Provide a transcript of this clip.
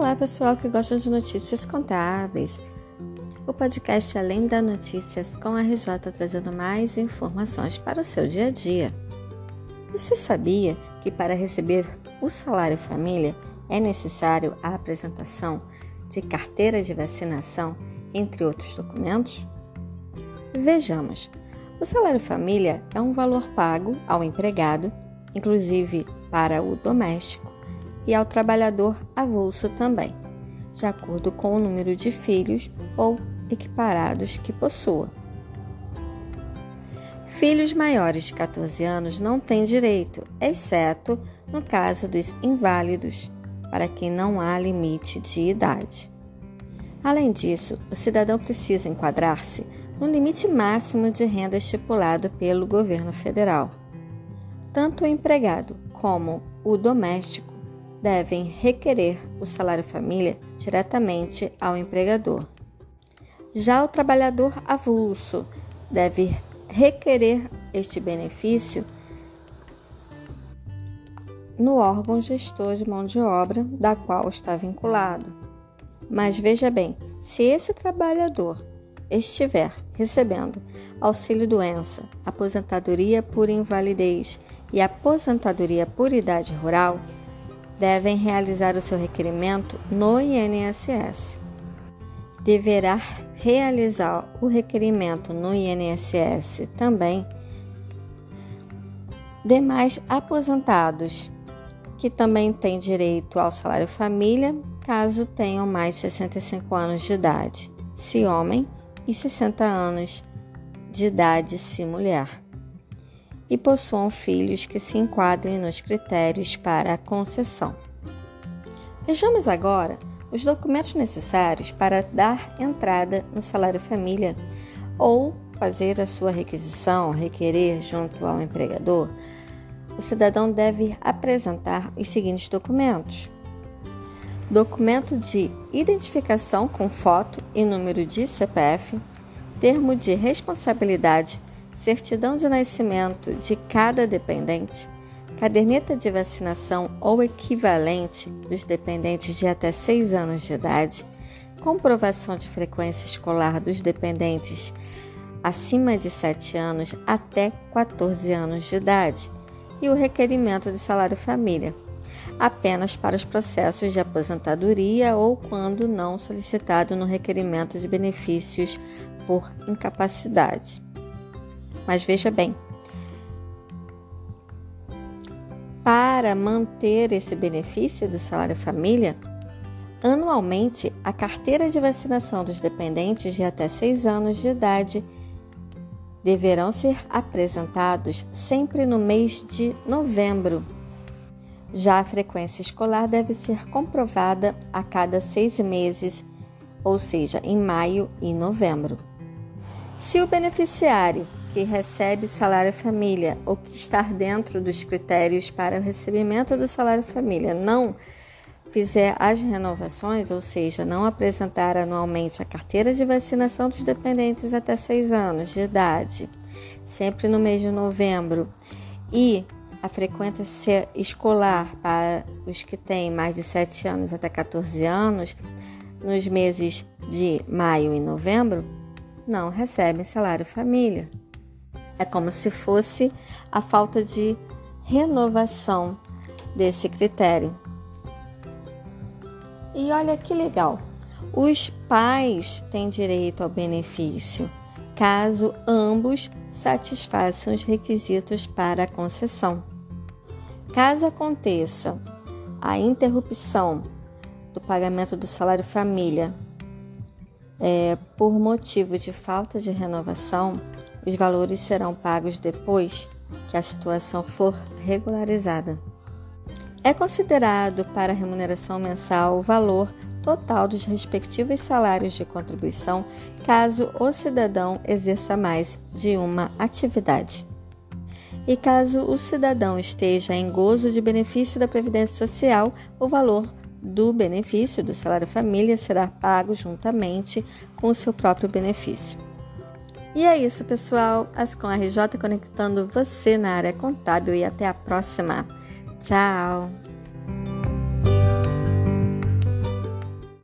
Olá, pessoal que gosta de notícias contábeis. O podcast Além da Notícias com a RJ trazendo mais informações para o seu dia a dia. Você sabia que para receber o salário família é necessário a apresentação de carteira de vacinação, entre outros documentos? Vejamos. O salário família é um valor pago ao empregado, inclusive para o doméstico e ao trabalhador avulso também, de acordo com o número de filhos ou equiparados que possua. Filhos maiores de 14 anos não têm direito, exceto no caso dos inválidos, para quem não há limite de idade. Além disso, o cidadão precisa enquadrar-se no limite máximo de renda estipulado pelo governo federal. Tanto o empregado como o doméstico devem requerer o salário família diretamente ao empregador. Já o trabalhador avulso deve requerer este benefício no órgão gestor de mão de obra da qual está vinculado. Mas veja bem, se esse trabalhador estiver recebendo auxílio doença, aposentadoria por invalidez e aposentadoria por idade rural, devem realizar o seu requerimento no INSS. Deverá realizar o requerimento no INSS também demais aposentados que também têm direito ao salário família, caso tenham mais de 65 anos de idade, se homem, e 60 anos de idade, se mulher e possuam filhos que se enquadrem nos critérios para a concessão. Vejamos agora os documentos necessários para dar entrada no salário família ou fazer a sua requisição, requerer junto ao empregador. O cidadão deve apresentar os seguintes documentos: documento de identificação com foto e número de CPF, termo de responsabilidade certidão de nascimento de cada dependente, caderneta de vacinação ou equivalente dos dependentes de até 6 anos de idade, comprovação de frequência escolar dos dependentes acima de 7 anos até 14 anos de idade e o requerimento de salário família, apenas para os processos de aposentadoria ou quando não solicitado no requerimento de benefícios por incapacidade. Mas veja bem, para manter esse benefício do salário família, anualmente a carteira de vacinação dos dependentes de até 6 anos de idade deverão ser apresentados sempre no mês de novembro. Já a frequência escolar deve ser comprovada a cada seis meses, ou seja, em maio e novembro. Se o beneficiário que recebe o salário família ou que está dentro dos critérios para o recebimento do salário família não fizer as renovações, ou seja, não apresentar anualmente a carteira de vacinação dos dependentes até 6 anos de idade, sempre no mês de novembro, e a frequência escolar para os que têm mais de 7 anos até 14 anos, nos meses de maio e novembro, não recebem salário família. É como se fosse a falta de renovação desse critério. E olha que legal, os pais têm direito ao benefício caso ambos satisfaçam os requisitos para a concessão. Caso aconteça a interrupção do pagamento do salário família é, por motivo de falta de renovação, os valores serão pagos depois que a situação for regularizada. É considerado para remuneração mensal o valor total dos respectivos salários de contribuição caso o cidadão exerça mais de uma atividade. E caso o cidadão esteja em gozo de benefício da Previdência Social, o valor do benefício do salário família será pago juntamente com o seu próprio benefício. E é isso, pessoal. Ascom RJ conectando você na área contábil e até a próxima. Tchau!